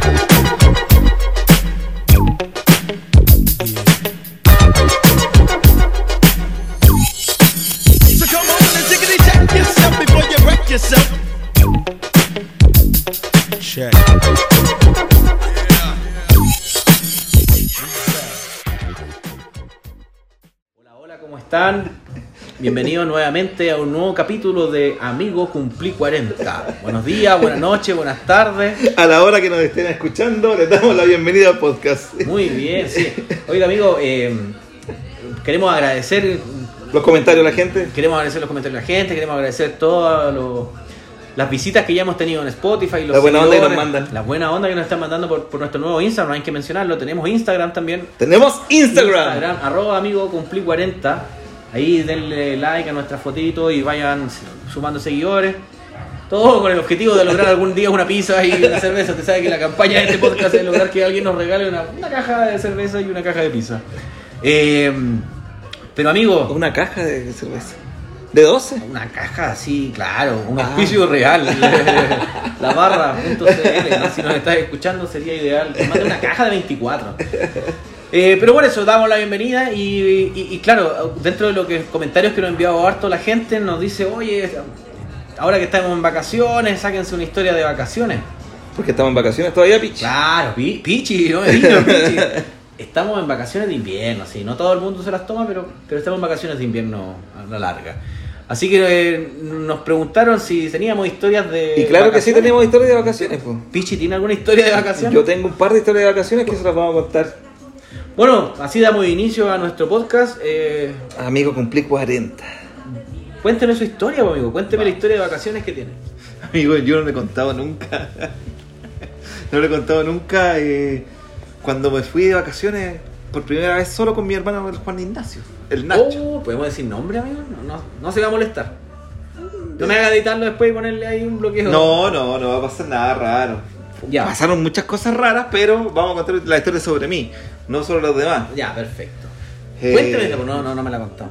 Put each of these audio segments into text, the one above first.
Bible. Bienvenidos nuevamente a un nuevo capítulo de Amigo Cumplí 40. Buenos días, buenas noches, buenas tardes. A la hora que nos estén escuchando, les damos la bienvenida al podcast. Muy bien, sí. Oiga, amigo, eh, queremos agradecer, Los comentarios de la gente. queremos agradecer los comentarios de la gente, queremos agradecer todas las visitas que ya hemos tenido en Spotify, los La buena onda que nos mandan. La buena onda que nos están mandando por, por nuestro nuevo Instagram, hay que mencionarlo. Tenemos Instagram también. Tenemos Instagram. arroba amigo cumplí 40. Ahí denle like a nuestra fotito y vayan sumando seguidores. Todo con el objetivo de lograr algún día una pizza y una cerveza. Usted sabe que la campaña de este podcast es lograr que alguien nos regale una, una caja de cerveza y una caja de pizza. Eh, pero amigo, Una caja de cerveza. ¿De 12? una caja así, claro, un Ah. auspicio real. La barra.cl, ¿no? si nos estás escuchando sería ideal. Manda una caja de 24. Eh, pero por eso damos la bienvenida y, y- y claro, dentro de los que, comentarios que nos ha enviado harto la gente nos dice, oye, ahora que estamos en vacaciones, sáquense una historia de vacaciones. Porque estamos en vacaciones todavía, Pich. Claro, pi- pichi, no me digas, pichi. Estamos en vacaciones de invierno, sí, no todo el mundo se las toma, pero, pero estamos en vacaciones de invierno a la larga. Así que eh, nos preguntaron si teníamos historias de. Y claro que sí tenemos historias de vacaciones. po. Pichi, ¿tiene alguna historia de vacaciones? Yo tengo un par de historias de vacaciones que se las vamos a contar. Bueno, así damos inicio a nuestro podcast. Eh, Amigo, cumplí 40. cuénteme su historia, pues, amigo. Cuénteme la historia de vacaciones que tiene. Amigo, yo no le he contado nunca. no le he contado nunca eh, cuando me fui de vacaciones por primera vez solo con mi hermano el Juan Ignacio, el Nacho. Oh, ¿Podemos decir nombre, amigo? No, no, no se va a molestar. No me haga editarlo después y ponerle ahí un bloqueo. No, no, no va a pasar nada raro. Ya. Pasaron muchas cosas raras, pero vamos a contar la historia sobre mí, no sobre los demás. Ya, perfecto. Eh, Cuénteme, pues, no, no, no me la contado.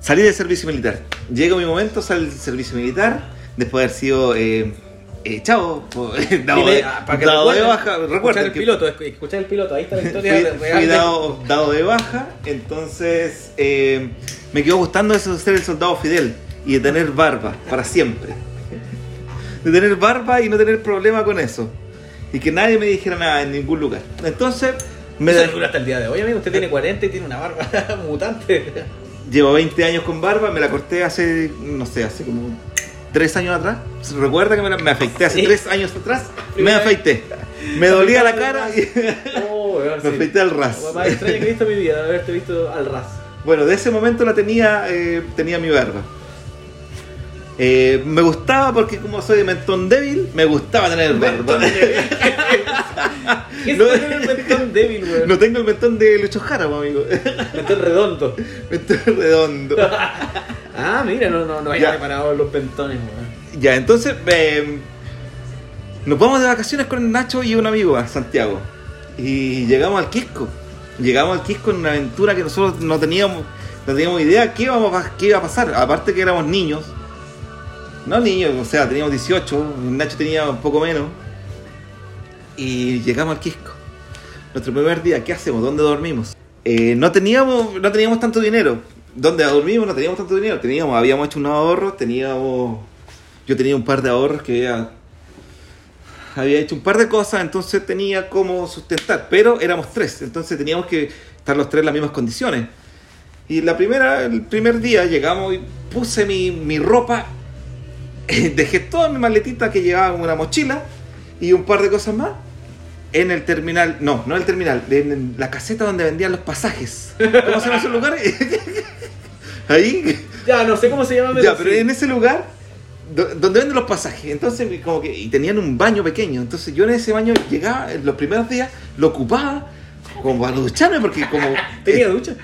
Salí del servicio militar. Llega mi momento, salí del servicio militar, después de haber sido eh, echado, por- dado, de, ah, para que dado de baja. escuchar Recuerden el que piloto, escu- escuchar el piloto, ahí está la historia fui, real fui dado, dado de baja, entonces eh, me quedó gustando eso de ser el soldado Fidel y de tener barba para siempre. De tener barba y no tener problema con eso. Y que nadie me dijera nada en ningún lugar. Entonces, me dura hasta el día de hoy, amigo. Usted tiene 40 y tiene una barba mutante. Llevo 20 años con barba, me la corté hace, no sé, hace como 3 años atrás. ¿Se recuerda que me, me afeité hace Sí. 3 años atrás? Me Primera afeité. Me dolía la cara y Oh, me sí. afeité al ras. Más extraña que he visto en mi vida, haberte visto al ras. Bueno, de ese momento la tenía, eh, tenía mi barba. Eh, me gustaba porque como soy de mentón débil, me gustaba tener barba. ¿Qué es No. tener el mentón débil, weón? No tengo el mentón de Lucho Jara, amigo. Mentón redondo. mentón redondo. Ah, mira, no, no, no había preparado los pentones, weón. Ya, entonces eh, nos vamos de vacaciones con Nacho y un amigo a Santiago. Y llegamos al Quisco. Llegamos al Quisco en una aventura que nosotros no teníamos, no teníamos idea qué, íbamos a- qué iba a pasar. Aparte que éramos niños. No niños, o sea, teníamos 18, Nacho tenía un poco menos. Y llegamos al Quisco. Nuestro primer día, ¿qué hacemos? ¿Dónde dormimos? Eh, no teníamos no teníamos tanto dinero. ¿Dónde dormimos? No teníamos tanto dinero. Teníamos, habíamos hecho unos ahorros, teníamos yo tenía un par de ahorros que había, había hecho un par de cosas, entonces tenía cómo sustentar, pero éramos tres, entonces teníamos que estar los tres en las mismas condiciones. Y la primera, el primer día llegamos y puse mi, mi ropa, dejé toda mi maletita que llevaba en una mochila y un par de cosas más en el terminal, no, no en el terminal, en la caseta donde vendían los pasajes. ¿Cómo se llama ese lugar? Ahí. Ya, no sé cómo se llama, Ya, pero sí. en ese lugar do- donde venden los pasajes, entonces como que y tenían un baño pequeño, entonces yo en ese baño llegaba en los primeros días, lo ocupaba como para ducharme porque como ¿Tenía eh, ducha?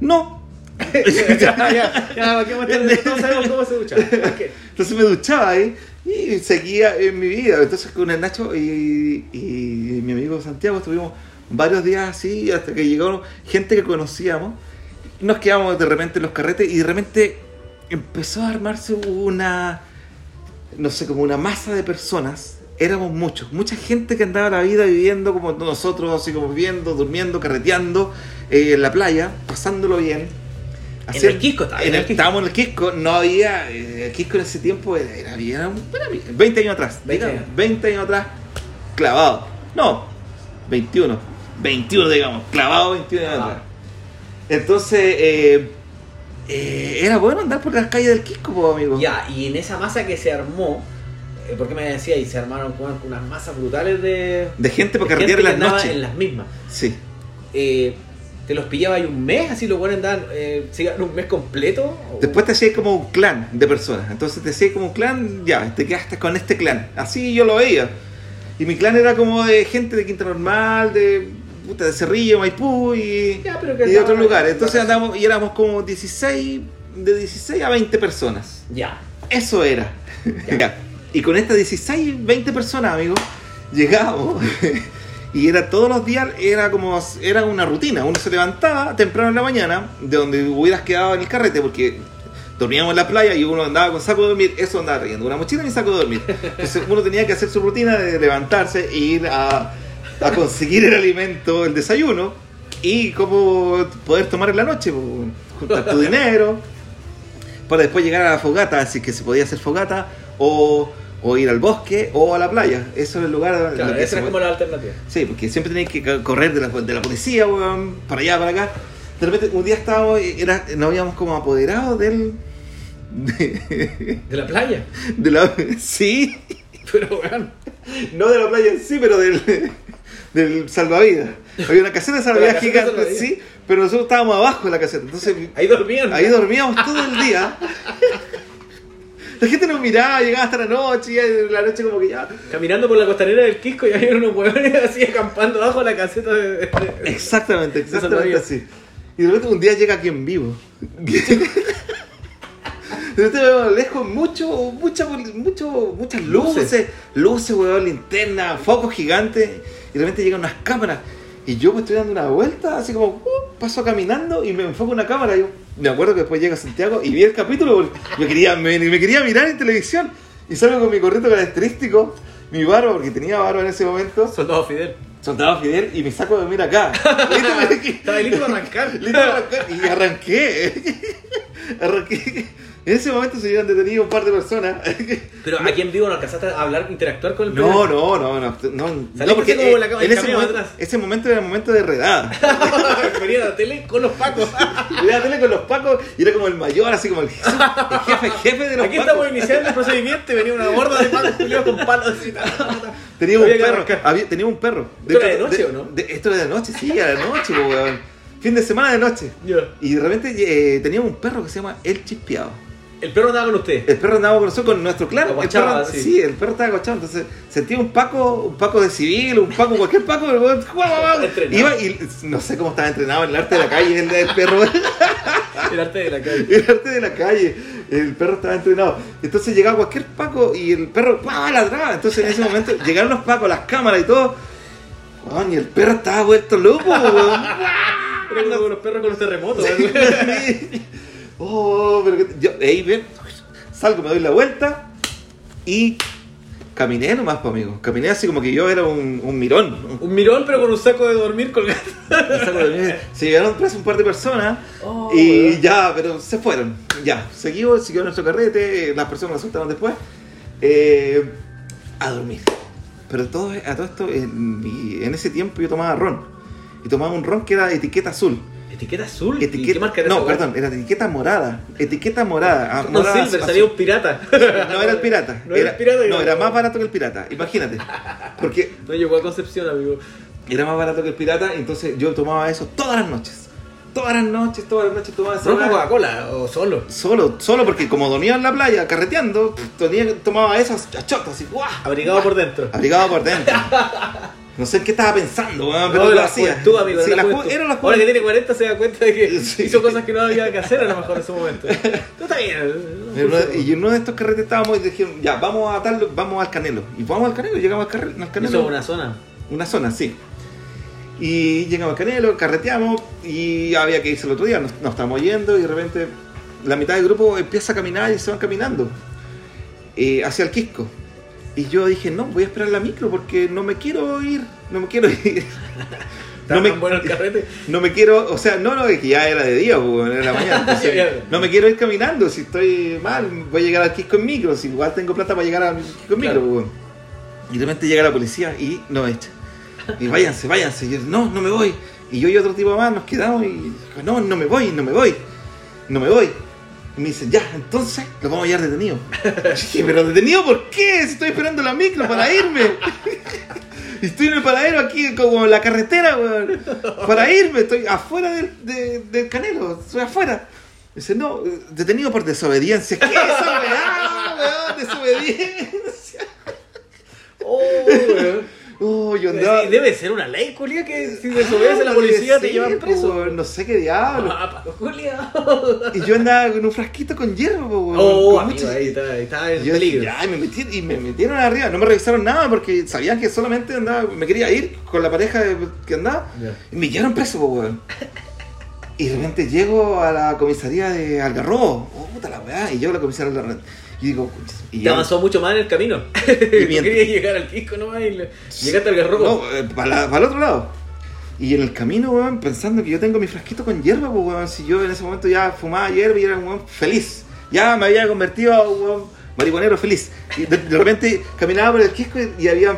no, ya, ya, ya, ¿qué más Todos sabemos cómo se ducha. ¿Por qué? entonces me duchaba ahí y seguía en mi vida, entonces con el Nacho y, y mi amigo Santiago estuvimos varios días así hasta que llegaron gente que conocíamos, nos quedamos de repente en los carretes y de repente empezó a armarse una no sé, como una masa de personas. Éramos muchos, mucha gente que andaba la vida viviendo como nosotros, así como viviendo, durmiendo, carreteando eh, en la playa, pasándolo bien. En el Quisco estaba, en el. Estábamos en el Quisco, no había. eh, El Quisco en ese tiempo era, era, era un- era 20 años atrás. 20 digamos, años. 20 años atrás, clavado. No, 21. 21, digamos, clavado 21 años Ah. atrás. Entonces, eh, eh, era bueno andar por las calles del Quisco, amigo. Ya, y en esa masa que se armó, eh, porque me decía, y se armaron con unas masas brutales de. De gente para carretear en las noches. En las mismas. Sí. Eh, ¿Te los pillaba ahí un mes? Así los buenos andaban, eh, se iban un mes completo. o- Después te hacías como un clan de personas. Entonces te hacías como un clan, ya, te quedaste con este clan. Así yo lo veía. Y mi clan era como de gente de Quinta Normal, de, puta, de Cerrillo, Maipú y, Ya, pero que y de otros lugares. Entonces andamos y éramos como 16, de 16 a 20 personas. Ya. Eso era. Ya. Y con estas 16, 20 personas, amigos, llegábamos. Y era todos los días, era como, era una rutina. Uno se levantaba temprano en la mañana, de donde hubieras quedado en el carrete, porque dormíamos en la playa y uno andaba con saco de dormir, eso andaba trayendo, una mochila y saco de dormir. Entonces uno tenía que hacer su rutina de levantarse e ir a, conseguir el alimento, el desayuno, y cómo poder tomar en la noche, juntar tu dinero, para después llegar a la fogata, así que se podía hacer fogata, o, o ir al bosque o a la playa. Eso es el lugar Claro, esa puede- como la alternativa. Sí, porque siempre tenéis que correr de la, de la policía, weón, para allá, para acá. De repente, un día estábamos, era, nos habíamos como apoderado del... De, De la playa. de la... Sí, Pero, weón. no de la playa en sí, pero del, del salvavidas. Había una caseta de salvavidas gigante, salvavidas. sí, pero nosotros estábamos abajo de la caseta. Entonces, Ahí dormían. ahí dormíamos todo el día. La gente nos miraba, llegaba hasta la noche, y en la noche como que ya... Caminando por la costanera del Quisco y había unos huevones así acampando abajo la caseta de. de- Exactamente, exactamente así. Y de repente un día llega aquí en vivo. De repente veo lejos mucho, mucha, mucho, muchas luces, luces, weón, linternas, focos gigantes. Y de repente llegan unas cámaras. Y yo me estoy dando una vuelta, así como, uh, paso caminando y me enfoco una cámara. Yo me acuerdo que después llega Santiago y vi el capítulo porque yo quería, me, me quería mirar en televisión. Y salgo con mi gorrito característico, mi barba, porque tenía barba en ese momento. Soldado Fidel. Soldado Fidel y me saco de dormir acá. Estaba listo para arrancar. Listo para arrancar. Y arranqué. Arranqué. En ese momento se habían detenido un par de personas. Pero aquí en vivo no alcanzaste a hablar, interactuar con el No, no, no, no. no, no, porque como la cama- en ese momento, atrás. ese momento era el momento de redada. Venía a la tele con los pacos. Iba a tele con los pacos y era como el mayor, así como el jefe, el jefe, jefe de los Aquí pacos. estamos iniciando el procedimiento y venía una gorda de pacos culiados con palos así. ta, ta, ta. Tenía un perro. arrancar. había- tenía un perro. ¿Esto era de noche o no? de- esto era de noche, sí, era de noche, po, weón. Fin de semana de noche. Y de repente eh, teníamos un perro que se llama El Chispeado. El perro andaba con usted. El perro andaba con nosotros, con nuestro clan. Lo El perro, sí. sí. el perro estaba guachado. Entonces sentía un paco, un paco de civil, un paco, cualquier paco. Iba y no sé cómo estaba entrenado en el arte de la calle, el, el perro. El arte de la calle. el arte de la calle. El perro estaba entrenado. Entonces llegaba cualquier paco y el perro ¡pah! ladraba. Entonces en ese momento llegaron los pacos, las cámaras y todo. Weón, y el perro estaba vuelto loco, weón. Era como los perros con los terremotos. oh, pero que yo ahí ven, salgo, me doy la vuelta y caminé nomás, pues, amigo. Caminé así como que yo era un, un mirón. Un mirón, pero con un saco de dormir colgado. Se llegaron presos un par de personas Oh, y ya, pero se fueron. Ya, seguimos, siguió nuestro carrete, las personas resultaron después. eh, a dormir. Pero todo, a todo esto, en, en ese tiempo yo tomaba ron. Y tomaba un ron que era etiqueta azul. Etiqueta azul. ¿Y Etiqueta, qué marca era no, esa perdón, era etiqueta morada. Etiqueta morada. ah, Con morada Silver salía un pirata. No era el pirata. No era el pirata. no, era más barato que el pirata. Imagínate. Porque No llegó a Concepción, amigo. era más barato que el pirata, entonces yo tomaba eso todas las noches. Todas las noches, todas las noches tomaba esa ¿Ron con weá. Coca-Cola o solo? Solo, solo porque como dormía en la playa carreteando, tomaba esas chotas así, ¡guau! Abrigado por dentro. Abrigado por dentro. No sé en qué estaba pensando, weón, pero No, lo hacía. juventud, amigo. Sí, la la ju- juventud. era la Ahora que tiene 40 se da cuenta de que Sí. hizo cosas que no había que hacer a lo mejor en su momento. Tú está bien. Y en uno de estos carretes estábamos y dijeron, ya, vamos a tal, vamos al Canelo. Y vamos al Canelo, llegamos al, carre- al Canelo. Eso es una zona. Una zona, sí. Y llegamos al Canelo, carreteamos y había que irse el otro día. Nos, nos estamos yendo y de repente la mitad del grupo empieza a caminar y se van caminando eh, hacia el Quisco. Y yo dije, no, voy a esperar la micro porque no me quiero ir, no me quiero ir. ¿Está No me- tan bueno el carrete? No me quiero, o sea, no, no, es que ya era de día, pues, era la mañana. entonces, no me quiero ir caminando, si estoy mal, voy a llegar al Quisco en micro, si igual tengo plata para llegar al Quisco en micro, pues. Y de repente llega la policía y nos echa. Y váyanse, váyanse. Y yo, no, no me voy. Y yo y otro tipo más nos quedamos y no, no me voy, no me voy, no me voy. Me dicen, ya, entonces lo vamos a hallar detenido. Dije, pero detenido, ¿por qué? Si estoy esperando la micro para irme. Estoy en el paradero aquí, como en la carretera, weón. Para irme, estoy afuera del, de- canelo, estoy afuera. Dice, no, eh, detenido por desobediencia. ¿Qué weá, weón? Desobediencia. Oh, weón. Oh, yo andaba. Sí, Debe ser una ley, culia, que si desobedece a la policía te llevan pues, preso. No sé qué diablo. Ah, culia. Y yo andaba con un frasquito con hierro, po, weón. Oh, con amigo, mucho- ahí está, ahí está yo peligro. ya, y me, metí- y me metieron arriba. No me revisaron nada porque sabían que solamente andaba, me quería ir con la pareja que andaba. Y me llevaron preso, po, weón. Y de repente llego a la comisaría de Algarrobo. Oh, puta la weá. Y llego a la comisaría de Algarrobo. Y digo, y Te ya- avanzó mucho más en el camino. Mientras- querías llegar al Quisco nomás y le- llegaste al garrobo. No, eh, para, para el otro lado. Y en el camino, weón, pensando que yo tengo mi frasquito con hierba, pues, weón, si yo en ese momento ya fumaba hierba y era un weón feliz. Ya me había convertido a un weón marihuanero feliz. Y de, de repente caminaba por el quisco y, y había,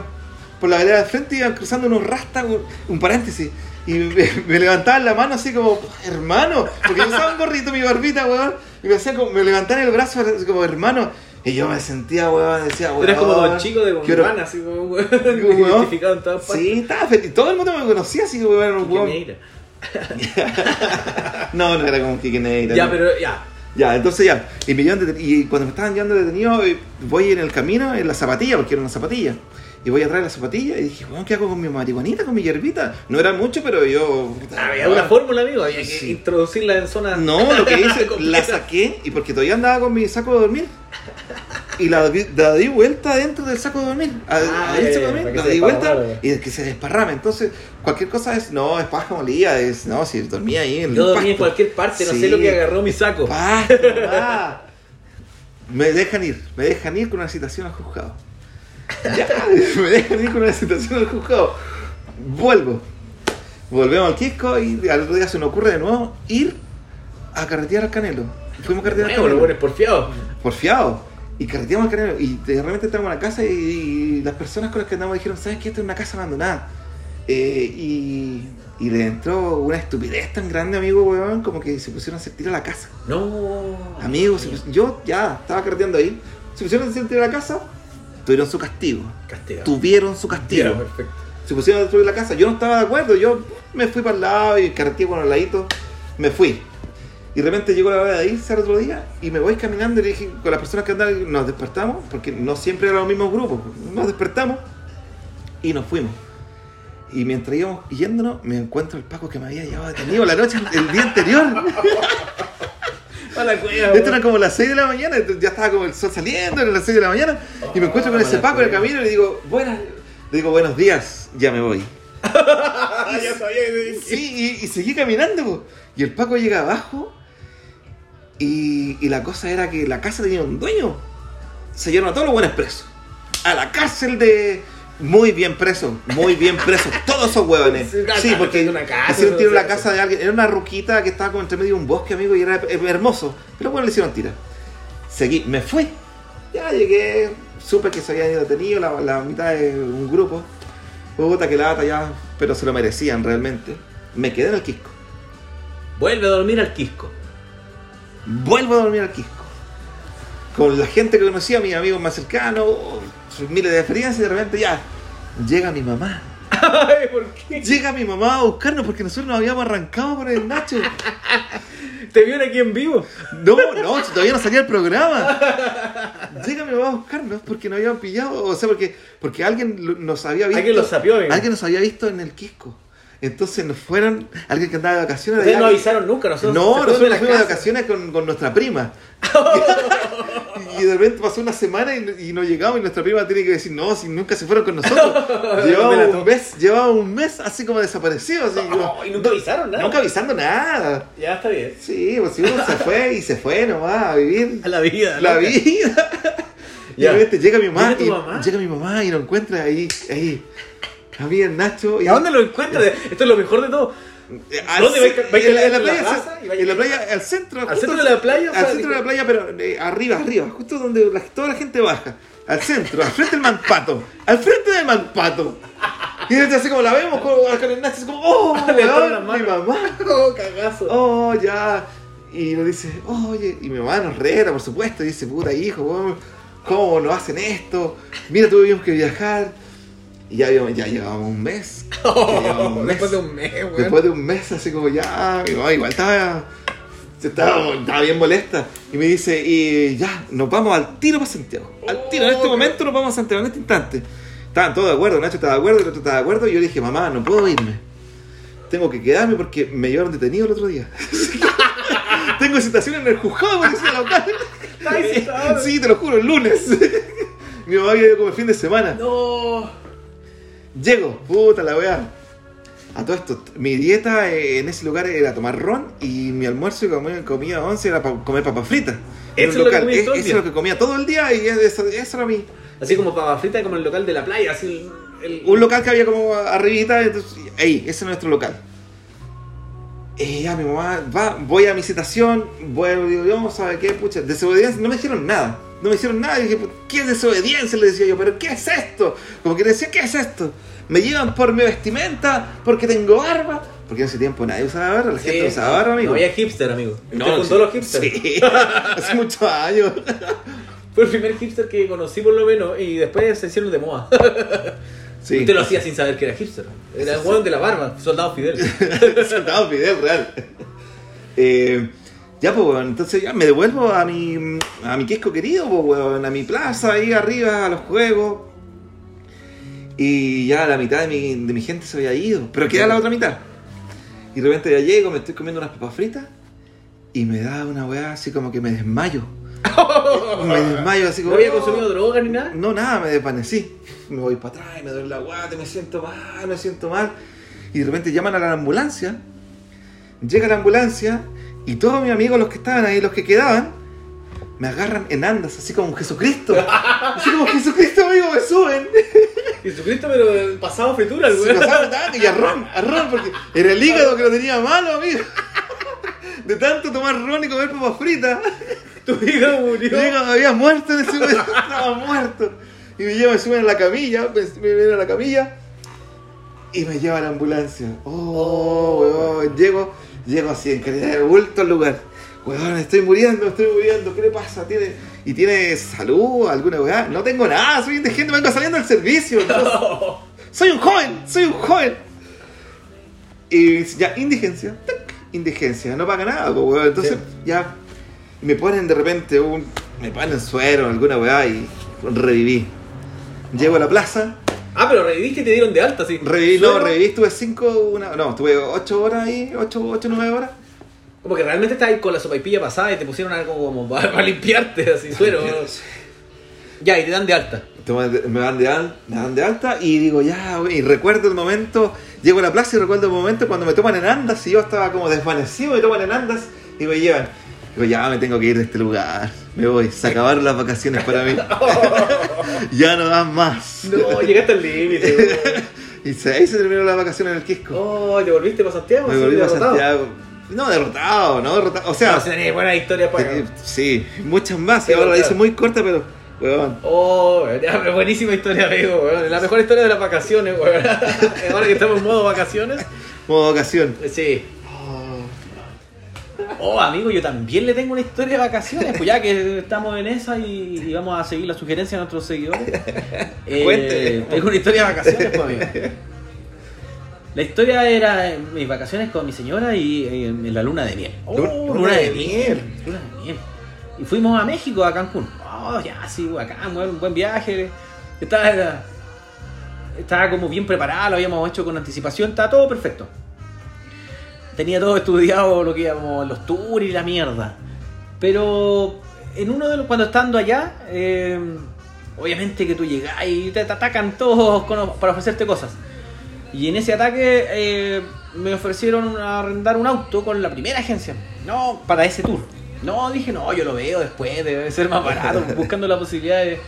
por la vereda de frente, iban cruzando unos rastas, un, un paréntesis. Y me, me levantaban la mano así como, hermano, porque yo usaba un gorrito, mi barbita, weón, y me hacía como, me levantaban el brazo como, hermano. Y yo me sentía, weón, decía, weón. Eres como Don Chico de Gondwana, así como weón Weón. identificado en todas partes. Sí, estaba feliz. Todo el mundo me conocía así, weón. un weón. No, no era como Neira. Ya, no. pero ya. Ya, entonces ya. Y, me llevan y cuando me estaban llevando detenido, eh, voy en el camino, en la zapatilla, porque era una zapatilla. Y voy atrás de la zapatilla y dije, ¿qué hago con mi marihuanita, con mi hierbita? No era mucho, pero yo. puta, Había una fórmula, amigo. Había que Sí. introducirla en zonas. No, lo que hice, la saqué y porque todavía andaba con mi saco de dormir. Y la, la di vuelta dentro del saco de dormir. A- Ah, saco de dormir, la di vuelta y que se desparrame. Entonces, cualquier cosa es, no, es paja molida, es, no, si dormía ahí en Yo dormí en cualquier parte, no Sí. sé lo que agarró mi saco. Pasto. Me dejan ir, me dejan ir con una citación al juzgado. Ya, me dejan ir con una citación al juzgado. Vuelvo. Volvemos al Quisco y al otro día se nos ocurre de nuevo ir a carretear al Canelo. Fuimos a carretear al Bueno, lo Canelo. pones porfiado. Porfiado. Y carreteamos al Canelo. Y de repente entramos a la casa y, y las personas con las que andamos dijeron, ¿sabes qué? Esta es una casa abandonada. Eh, y, y le entró una estupidez tan grande, amigo, weón, como que se pusieron a hacer tiro a la casa. No. Amigos, se pus- yo ya estaba carreteando ahí. Se pusieron a hacer tiro a la casa, tuvieron su castigo. Castigado. Tuvieron su castigo. Perfecto. Se pusieron a destruir la casa. Yo no estaba de acuerdo. Yo me fui para el lado y carreteé con el ladito. Me fui. Y de repente llegó la hora de irse al otro día y me voy caminando y le dije con las personas que andaban, nos despertamos, porque no siempre eran los mismos grupos. Nos despertamos y nos fuimos. Y mientras íbamos yéndonos, me encuentro el Paco que me había llevado detenido la noche, el día anterior. La cueva. Esto era como las 6 de la mañana, ya estaba como el sol saliendo, eran las 6 de la mañana, y me encuentro con ese Paco en el camino y le digo, buenas, le digo, buenos días, ya me voy. Ya sabía que Sí, y, y seguí caminando, y el Paco llega abajo, y, y la cosa era que la casa tenía un dueño. Se llevaron a todos los buenos presos. A la cárcel de... Muy bien preso, muy bien preso, todos esos huevones. Sí, Sí, porque de una casa, hicieron tiro en la casa de alguien. Era una ruquita que estaba como entre medio de un bosque, amigo, y era hermoso. Pero bueno, le hicieron tira. Seguí, me fui. Ya llegué, supe que se habían ido detenidos la, la mitad de un grupo. Puta que lata ya, pero se lo merecían realmente. Me quedé en el Quisco. Vuelve a dormir al Quisco. Vuelvo a dormir al Quisco. Con la gente que conocía, mis amigos más cercanos, sus miles de experiencias, y de repente ya llega mi mamá. Ay, ¿por qué? Llega mi mamá a buscarnos porque nosotros nos habíamos arrancado por el Nacho. ¿Te vieron aquí en vivo? No, no, todavía no salía el programa. Llega mi mamá a buscarnos porque nos habían pillado, o sea, porque, porque alguien nos había visto. Alguien lo sapió, amigo. Alguien nos había visto en el Quisco. Entonces nos fueron, alguien que andaba de vacaciones. Ustedes no avisaron nunca, nosotros No, nosotros nos fuimos de vacaciones con, con nuestra prima. y de repente pasó una semana y, y no llegamos y nuestra prima tiene que decir, no, si nunca se fueron con nosotros. llevaba un mes, llevaba un mes así como desaparecido. Así, No, y nunca avisaron nada. Nunca avisando nada. Ya está bien. Sí, pues si uno se fue y se fue nomás a vivir A la vida. la loca. vida. Y de repente llega mi mamá, ¿Llega tu y, mamá? llega mi mamá y lo encuentra ahí, ahí. El Nacho. ¿Y a dónde lo encuentras? Esto es lo mejor de todo. Eh, ¿Dónde vais- vais en la, en la en la playa, en la playa, al centro. ¿Al centro de la playa? Al centro de la playa, pero eh, arriba, arriba, justo donde la- toda la gente baja. Al centro, al frente del Manpato. Al frente del Manpato. Y entonces así como la vemos el Nacho, así como, ¡oh! Le mi mamá. Oh, cagazo. ¡Oh, ya! Y nos dice, oye, y mi mamá nos reta, por supuesto, y dice, puta hijo, ¿cómo nos hacen esto? Mira, tuvimos que viajar. Y ya, ya llevábamos un mes. Ya llevábamos un mes. Después de un mes, weón. Después de un mes, así como ya, mi mamá igual estaba, estaba, estaba bien molesta. Y me dice, y ya, nos vamos al tiro para Santiago. Al tiro, en este Oh, momento nos vamos a Santiago, en este instante. Estaban todos de acuerdo, Nacho estaba de acuerdo, el otro estaba de acuerdo. Y yo le dije, mamá, no puedo irme. Tengo que quedarme porque me llevaron detenido el otro día. Tengo citación en el juzgado de policía local. Sí, te lo juro, el lunes. Mi mamá viene como el fin de semana. No. Llego, puta la weá. A todo esto, mi dieta eh, en ese lugar era tomar ron y mi almuerzo y comida, comida once era pa- comer papas fritas. En Eso un es lo que local, es- todo el eso día. es lo que comía todo el día y eso, eso era mi. Así como papa frita como el local de la playa, así el... el- Un local que había como arribita, entonces, ahí, ese es nuestro local. Y ya mi mamá, va, voy a mi citación, vuelvo, digo, yo, ¿sabe qué? Pucha, desobediencia, no me dijeron nada. No me hicieron nada. Y dije, ¿qué es desobediencia? Le decía yo, ¿pero qué es esto? Como que le decía, ¿qué es esto? Me llevan por mi vestimenta, porque tengo barba. Porque en ese tiempo nadie usaba barba, la gente no usaba barba, amigo. No había hipster, amigo. No, Usted fundó sí. los hipsters. Sí, hace muchos años. Fue el primer hipster que conocí por lo menos y después se hicieron de moda. Sí. Usted lo hacía sin saber que era hipster. Era el hueón de la barba, soldado Fidel. Soldado Fidel, real. Eh, ya, pues, weón, entonces ya me devuelvo a mi, a mi Quisco querido, pues, weón, a mi plaza ahí arriba, a los juegos. Y ya la mitad de mi, de mi gente se había ido, pero queda la otra mitad. Y de repente ya llego, me estoy comiendo unas papas fritas y me da una weá así como que me desmayo. Me desmayo así ¿No como. había consumido droga ni nada? No, nada, me desvanecí. Me voy para atrás, me duele la guata, me siento mal, me siento mal. Y de repente llaman a la ambulancia. Llega la ambulancia y todos mis amigos, los que estaban ahí, los que quedaban, me agarran en andas, así como Jesucristo. Así como Jesucristo, amigo, me suben. Jesucristo, pero el pasado fritura, weón. pasaban tan- y a ron, a ron, porque era el hígado que lo tenía malo, amigo. De tanto tomar ron y comer papas fritas. Tu hígado murió. Mi hígado había muerto en ese momento, estaba muerto. Y me llevan, me suben a la camilla, me, me a la camilla y me llevan a la ambulancia. Oh, weón, llego, llego así en calidad de bulto al lugar. Weón, estoy muriendo, estoy muriendo, ¿qué le pasa? ¿Tiene, ¿Y tiene salud? ¿Alguna weá? No tengo nada, soy indigente, vengo saliendo del servicio. no- soy un joven, soy un joven. Y ya, indigencia, indigencia, no paga nada, weón. Entonces, Sí. ya me ponen de repente un. Me ponen suero, alguna weá y reviví. Llego a la plaza, Ah, pero reviviste y te dieron de alta, sí. reviví, no, reviví, estuve cinco, una, no, estuve ocho horas ahí, ocho, ocho, nueve horas. Como que realmente estabas ahí con la sopaipilla pasada y te pusieron algo como para, limpiarte, así, suero. Ya, y te dan de alta. Me dan de, al- me dan de alta y digo, ya, y recuerdo el momento, llego a la plaza y recuerdo el momento cuando me toman en andas y yo estaba como desvanecido, me toman en andas y me llevan. Digo, ya me tengo que ir de este lugar, me voy, se acabaron las vacaciones para mí, ya no dan más. No, llegaste al límite. weón. Y se- ahí se terminó la vacación en el Quisco. Oh, ¿te volviste para Santiago? me volví? Santiago. No, derrotado, no derrotado. O sea, No, tenés buena historia para eh, sí, muchas más. Y ahora la hice muy corta, pero, weón. Oh, buenísima historia, amigo, weón. La mejor historia de las vacaciones, weón. Ahora que estamos en modo vacaciones. Modo vacación. Sí. Oh, amigo, yo también le tengo una historia de vacaciones, pues ya que estamos en esa y, y vamos a seguir la sugerencia de nuestros seguidores. Eh. Tengo una historia de vacaciones, pues, amigo. La historia era mis vacaciones con mi señora y eh, en la luna de miel. Oh, Lu- luna de miel. Luna de miel. Y fuimos a México, a Cancún. Oh, ya, sí, acá, buen, buen viaje. Estaba, estaba como bien preparado, lo habíamos hecho con anticipación, estaba todo perfecto. Tenía todo estudiado lo que íbamos, los tours y la mierda. Pero en uno de los, cuando estando allá, eh, obviamente que tú llegas y te, te atacan todos con- para ofrecerte cosas. Y en ese ataque eh, me ofrecieron arrendar un auto con la primera agencia. No, para ese tour. No, dije, no, yo lo veo después, debe ser más barato, buscando la posibilidad de,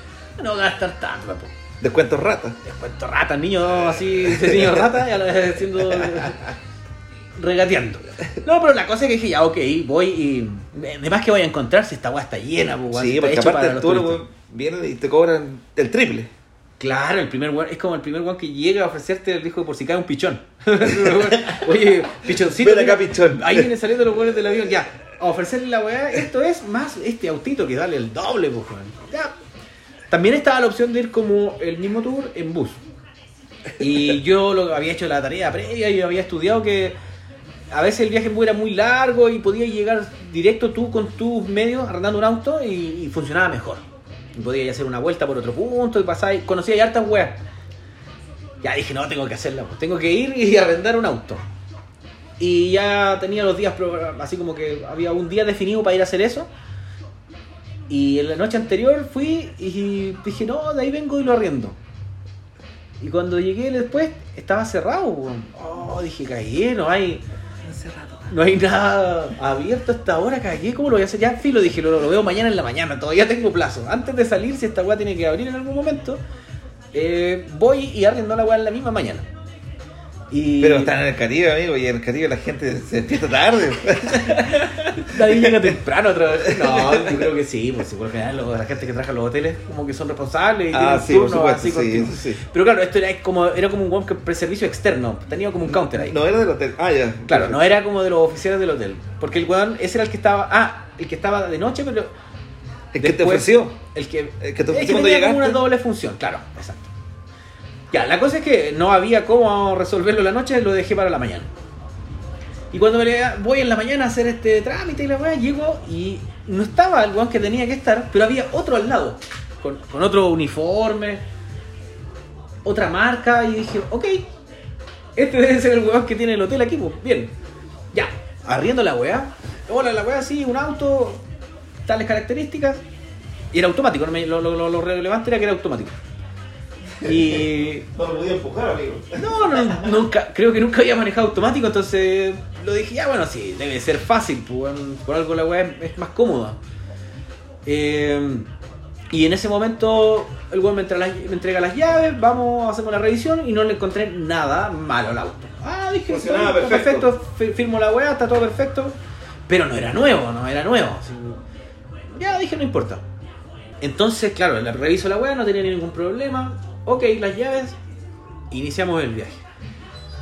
No gastar tanto tampoco. Descuentos rata. Descuento rata, niño así, ese niño rata, lo haciendo regateando. No, pero la cosa es que dije, ya, ok, voy y. Además que voy a encontrar si esta weá está llena, pues, Sí, porque aparte turistas. weón, vienen y te cobran el triple. Claro, el primer weón, es como el primer weón que llega a ofrecerte el disco por si cae un pichón. Oye, pichoncito. Ven acá, mira, pichón. Ahí vienen saliendo los weones del avión, ya. A ofrecerle la weá, esto es más este autito que dale el doble, pues. Ya. También estaba la opción de ir como el mismo tour en bus. Y yo lo había hecho la tarea previa y había estudiado que a veces el viaje era muy largo y podías llegar directo tú con tus medios arrendando un auto y, funcionaba mejor. Y podías hacer una vuelta por otro punto y pasar y conocía ya hartas weas. Ya dije, no, tengo que hacerla, pues, tengo que ir y arrendar un auto. Y ya tenía los días, así como que había un día definido para ir a hacer eso. Y en la noche anterior fui y dije, no, de ahí vengo y lo arriendo. Y cuando llegué después, estaba cerrado. Oh, dije, cagué, no hay, no hay nada abierto hasta ahora, cagué, ¿cómo lo voy a hacer? Ya, filo, dije, lo, lo veo mañana en la mañana, todavía tengo plazo. Antes de salir, si esta weá tiene que abrir en algún momento, eh, voy y arriendo la weá en la misma mañana. Y Pero están en el Caribe, amigo, y en el Caribe la gente se despierta tarde. Nadie llega temprano otra vez. No, yo creo que sí, pues por general la gente que trabaja en los hoteles como que son responsables y Ah, tienen sí, turnos supuesto, así sí, sí. Pero claro, esto era como, era como un que servicio externo, tenía como un counter ahí. No era del hotel. Ah, ya. Claro, no era como de los oficiales del hotel. Porque el weón, ese era el que estaba. Ah, el que estaba de noche, pero. ¿El que te ofreció? El que. El que te es ofreció cuando tenía como llegaste. una doble función, claro, exacto. Ya, la cosa es que no había cómo resolverlo la noche, lo dejé para la mañana. Y cuando me voy en la mañana a hacer este trámite y la weá, llego y no estaba el weón que tenía que estar, pero había otro al lado, con, otro uniforme, otra marca, y dije, ok, este debe ser el weón que tiene el hotel aquí, pues, bien. Ya, arriendo la weá. Hola, la weá, sí, un auto, tales características. Y era automático, lo relevante era que era automático. Y No lo podía empujar, amigo. no, no, nunca, creo que nunca había manejado automático, entonces lo dije, ya bueno, sí, debe ser fácil, pues, por algo la weá es, más cómoda. Eh, y en ese momento el weón me, entrega las- me entrega las llaves, vamos, hacemos la revisión y no le encontré nada malo al auto. Ah, dije, está perfecto. perfecto, fi- firmo la weá, está todo perfecto, pero no era nuevo, no era nuevo. así, ya dije, no importa. Entonces, claro, la reviso la weá, no tenía ningún problema. Ok, las llaves, iniciamos el viaje.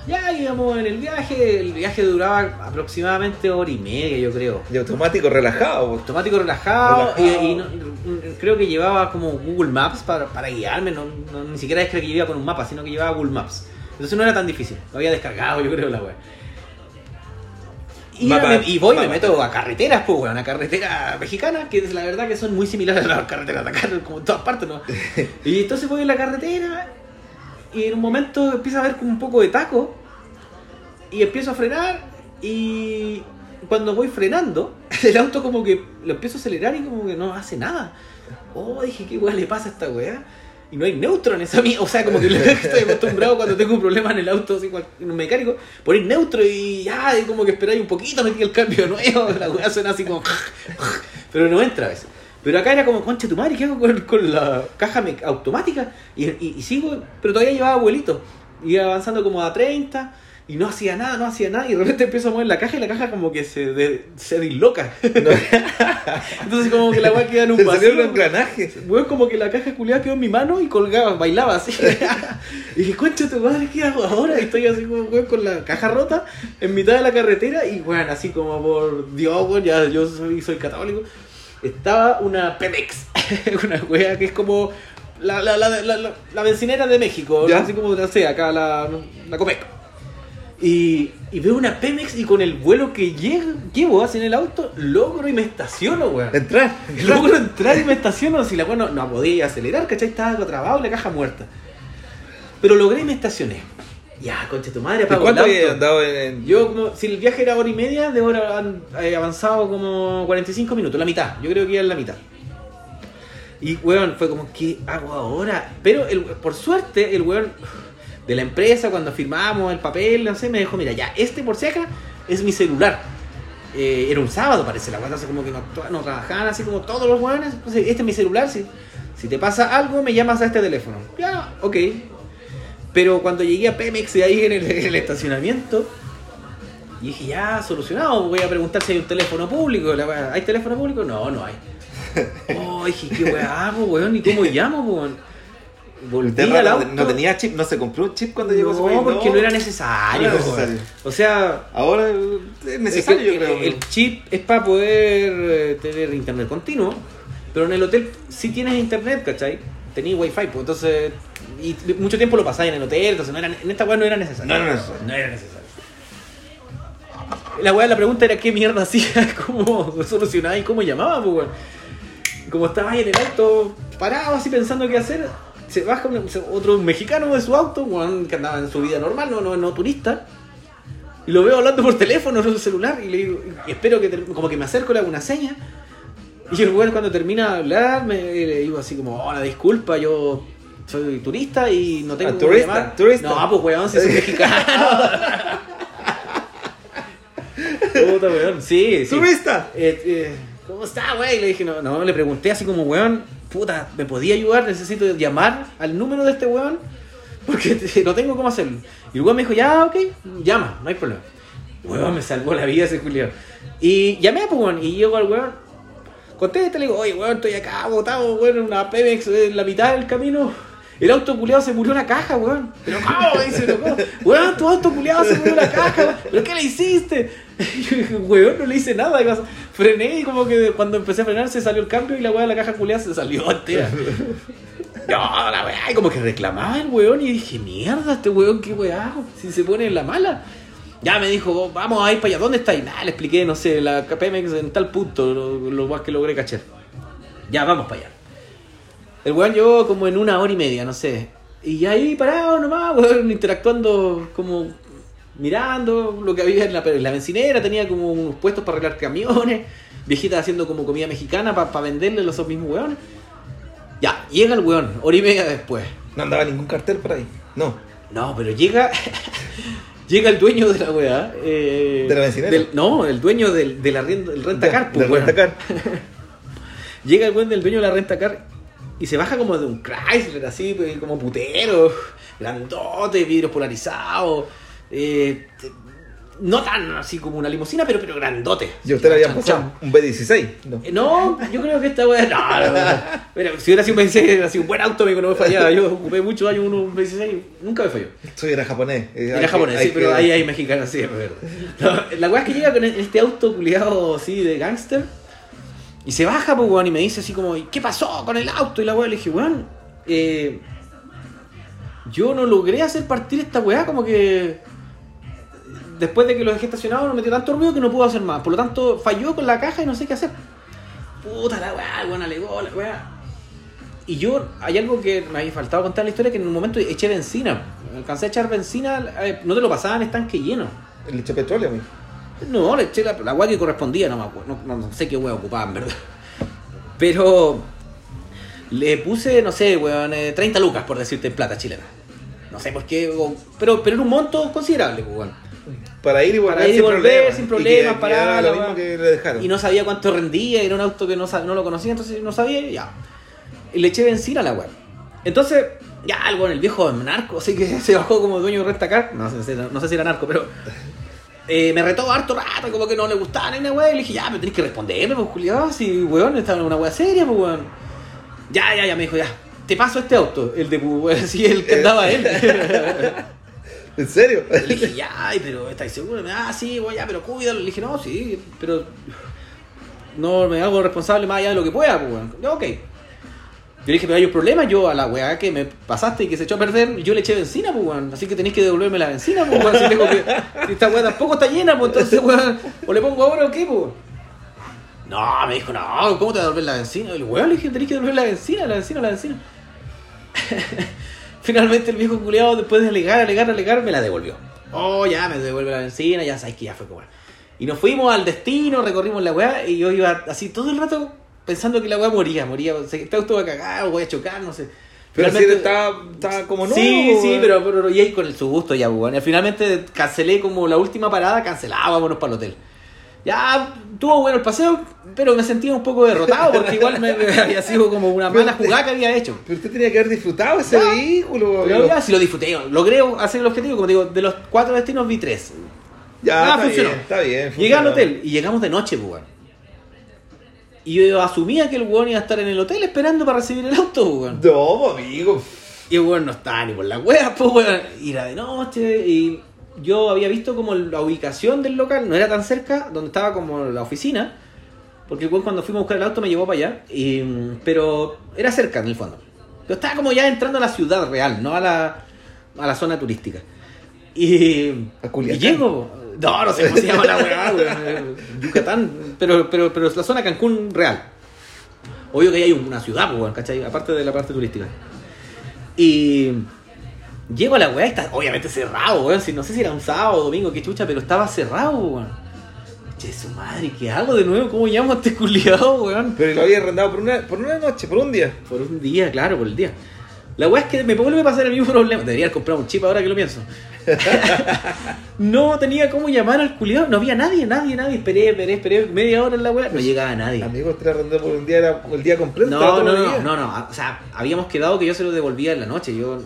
Ya íbamos en el viaje, el viaje duraba aproximadamente hora y media, yo creo. Y automático relajado. pues. Automático relajado, Relajado. y, y no- creo que llevaba como Google Maps para, para guiarme, no, no- ni siquiera es que iba con un mapa, sino que llevaba Google Maps. Entonces no era tan difícil, lo había descargado yo creo la web. Y, Mapa- me- y voy y me meto a carreteras, pues, weón, a carretera mexicana, que es la verdad que son muy similares a las carreteras de acá, como en todas partes, ¿no? y entonces voy en la carretera y en un momento empiezo a ver como un poco de taco y empiezo a frenar y cuando voy frenando, el auto como que lo empiezo a acelerar y como que no hace nada. Oh, dije, ¿qué weá le pasa a esta weá? Y no hay neutro en esa mía. O sea, como que estoy acostumbrado cuando tengo un problema en el auto, así, en un mecánico, poner neutro y ya, y como que esperáis un poquito, metí el cambio nuevo, la weá suena así como. Pero no entra a veces. Pero acá era como, concha tu madre, ¿qué hago con, con la caja automática? Y, y- y sigo, pero todavía llevaba abuelito. Iba avanzando como a 30 y no hacía nada, no hacía nada. Y de repente empiezo a mover la caja y la caja como que se, de- se disloca. Entonces como que la weá queda en un salió un vacío. engranaje. Weón, como que la caja culiada quedó en mi mano y colgaba, bailaba así. y dije, concha tu madre, ¿qué hago ahora? Y estoy así como, weón, con la caja rota en mitad de la carretera y, weón, así como por Dios, weón, ya yo soy, soy católico. Estaba una Pemex, una wea que es como la, la, la, la, la- la bencinera de México, ¿Ya? así como, no sé, acá la, la Copec. Y, y veo una Pemex y con el vuelo que llego, llevo así en el auto, logro y me estaciono, weón. Entrar. Logro entrar y me estaciono. Si la weá no, no podía acelerar, ¿cachai? Estaba trabado y la caja muerta. Pero logré y me estacioné. Ya, concha tu madre, ¿Y apago cuánto había andado en.? Yo, como, si el viaje era hora y media, de hora han avanzado como 45 minutos, la mitad. Yo creo que en la mitad. Y, weón, fue como, ¿qué hago ahora? Pero, el, por suerte, el weón de la empresa, cuando firmamos el papel, no sé, me dijo, mira, ya, este por si acá es mi celular. Eh, era un sábado, parece, la weón, así como que no, no trabajaban así como todos los. Entonces, este es mi celular, si Si te pasa algo, me llamas a este teléfono. Ya, ok. Pero cuando llegué a Pemex y ahí en el, el estacionamiento, y dije, ya, solucionado. Voy a preguntar si hay un teléfono público. ¿Hay teléfono público? No, no hay. Oh, dije, ¿qué weá hago, weón? ¿Y cómo llamo, weón? Volví al no, auto. no tenía chip, no se compró un chip cuando llegó a ese país. No, porque no era necesario. No era weón. necesario. O sea, Ahora es necesario, es que yo creo. el, chip es para poder eh, tener internet continuo, pero en el hotel sí tienes internet, ¿cachai? Tenías wifi, pues entonces. Y mucho tiempo lo pasáis en el hotel, entonces no era, en esta weá no era necesario. No era necesario. No era necesario. La weá, la pregunta era qué mierda hacía, cómo solucionaba y cómo llamaba, pues weón. Como estaba ahí en el auto, parado así pensando qué hacer, se baja un- otro mexicano de su auto, weón, que andaba en su vida normal, no, no, no turista. Y lo veo hablando por teléfono, en su celular, y le digo, y espero que, como que me acerco, le hago una seña. Y el weón cuando termina de hablar, me le digo así como, hola, disculpa, yo soy turista y no tengo Ah, turista, llamar". turista. No, pues weón, si soy mexicano. Puta weón, sí, sí. ¡Turista! Eh, eh, ¿Cómo está, güey? Le dije, no, no, le pregunté así como, weón, puta, ¿me podía ayudar? Necesito llamar al número de este weón porque no tengo cómo hacerlo. Y el weón me dijo, ya, ok, llama, no hay problema. Weón, me salvó la vida ese Julio. Y llamé, pues, weón, y llego al weón, contesta, le digo, oye, weón, estoy acá botado, weón, en una Pemex en la mitad del camino. El auto culiado se murió en la caja, weón. Pero ¿cómo? Dice. Weón, tu auto culiado se murió en la caja, weón. ¿Pero qué le hiciste? Y yo dije, weón, no le hice nada. Y frené y como que cuando empecé a frenar se salió el cambio y la weá de la caja culiada se salió entera. No, la weá, y como que reclamaba el weón y dije, mierda, este weón, qué weá, si se pone en la mala. Ya me dijo, vamos a ir para allá, ¿dónde está? Y nada, le expliqué, no sé, la Pemex en tal punto, lo, lo más que logré cachar. Ya, vamos para allá. El weón llegó como en una hora y media, no sé. Y ahí parado nomás, weón, interactuando como mirando lo que había en la, en la bencinera, tenía como unos puestos para arreglar camiones, viejitas haciendo como comida mexicana para venderle a los mismos weones. Ya, llega el weón, hora y media después. No andaba ningún cartel por ahí. No. No, pero llega. llega el dueño de la weá. eh, ¿De la bencinera? del- no, el dueño del, de la renta, el rentacar. pues, Del weón. rentacar. Llega el buen del dueño de la rentacar y se baja como de un Chrysler, así, pues, como putero, grandote, vidrios polarizados. eh, no tan así como una limusina, pero, pero grandote. Y usted le había chan. un B16. No. Eh, No, yo creo que esta weá. No, no, no. Mira, si hubiera sido un 26, hubiera sido un buen auto, amigo, no me fallaba. Yo ocupé muchos años uno un 26, nunca me falló. Soy era japonés. Eh, hay Era que- japonés, sí, pero que- ahí hay mexicanos, sí, es verdad. La weá es que llega con este auto culiado así de gángster y se baja, pues, weón, y me dice así como, ¿qué pasó con el auto? Y la weá le dije, weón, eh, yo no logré hacer partir esta weá, como que después de que lo dejé estacionado, no metió tanto ruido que no pudo hacer más. Por lo tanto, falló con la caja y no sé qué hacer. Puta la weá, weón alegó, la weá. Y yo, hay algo que me había faltado contar la historia, que en un momento eché benzina. Alcancé a echar benzina, eh, no te lo pasaban estanque lleno. El hecho petróleo, amigo. No, le eché la, la weá que correspondía, no, me acuerdo, no, no sé qué weá ocupaban, ¿verdad? Pero le puse, no sé, weón, eh, 30 lucas, por decirte, en plata chilena. No sé por qué, pero, pero era un monto considerable, pues, weón. Para ir y volver, Para ir y sin, volver sin problemas, para lo mismo que le dejaron. Y no sabía cuánto rendía, era un auto que no, no lo conocía, entonces no sabía, y ya. Y le eché benzina a la weá. Entonces, ya, algo en el viejo narco, así que se bajó como dueño de rentacar. No sé, no sé si era narco, pero. Eh, me retó harto rato, como que no le gustaba ni una weá. Y le dije, ya, me tenés que responderme, pues, culiado. Si, weón, estaba en una weá seria, pues, weón. Ya, ya, ya, me dijo, ya. Te paso este auto, el de, pues, así, el que andaba él. ¿En serio? Le dije, ya, pero ¿estáis seguros? Ah, sí, güey, ya, pero cuídalo. Le dije, no, sí, pero no me hago responsable más allá de lo que pueda, pues, weón. Ya, ok. Yo le dije, pero hay un problema, yo a la weá que me pasaste y que se echó a perder, yo le eché benzina, pues, weón. Así que tenéis que devolverme la benzina, pues, weón. Si, tengo que, si esta weá tampoco está llena, pues, entonces, weón, o le pongo ahora o qué, pues. No, me dijo, no, ¿cómo te voy devolver la benzina? El weón le dije, tenéis que devolver la benzina, la benzina, la benzina. Finalmente el viejo culeado, después de alegar, alegar, alegar, me la devolvió. Oh, ya me devuelve la benzina, ya sabes que ya fue como. Y nos fuimos al destino, recorrimos la weá, y yo iba así todo el rato pensando que la weá moría, moría. O sea, este auto va a cagar, o voy a chocar, no sé. Pero Finalmente- estaba, estaba como nuevo. Sí, sí, pero, pero y ahí con el su gusto ya, weón. Y finalmente cancelé como la última parada, cancelaba, vámonos para el hotel. Ya tuvo bueno el paseo, pero me sentía un poco derrotado porque igual me, me había sido como una mala jugada que había hecho. Pero usted tenía que haber disfrutado ese Ah, vehículo. Pero ya si lo disfruté, logré hacer el objetivo, como digo, de los cuatro destinos vi tres. Ya, Ah, está funcionó. bien, está bien. Llegué al funcionó. hotel y llegamos de noche, weón. Y yo asumía que el weón iba a estar en el hotel esperando para recibir el auto, pues, weón. No, pues, amigo. Y el weón no estaba ni por la wea, pues weón. Y era de noche. Y yo había visto como la ubicación del local, no era tan cerca, donde estaba como la oficina. Porque el weón cuando fuimos a buscar el auto me llevó para allá. y, pero era cerca en el fondo. Yo estaba como ya entrando a la ciudad real, no a la, a la zona turística. Y, A y llego. No, no sé cómo se llama la weá, weón. Yucatán. Pero, pero, pero es la zona Cancún real. Obvio que ahí hay una ciudad, pues, weón, ¿cachai? Aparte de la parte turística. Y llego a la weá, está obviamente cerrado, weón. Si, no sé si era un sábado o domingo, qué chucha, pero estaba cerrado, weón. Che, su madre, ¿qué hago de nuevo? ¿Cómo llamo a este culiado, weón? Pero lo había arrendado por una, por una noche, por un día. Por un día, claro, por el día. La weá es que me vuelve a pasar el mismo problema. Debería comprado un chip ahora que lo pienso. no tenía cómo llamar al culiado. No había nadie, nadie, nadie. Esperé, esperé, esperé media hora en la weá. No llegaba nadie. Amigo, usted arrendó por un día, era el día completo. No, no, no, no, no. O sea, habíamos quedado que yo se lo devolvía en la noche. Yo.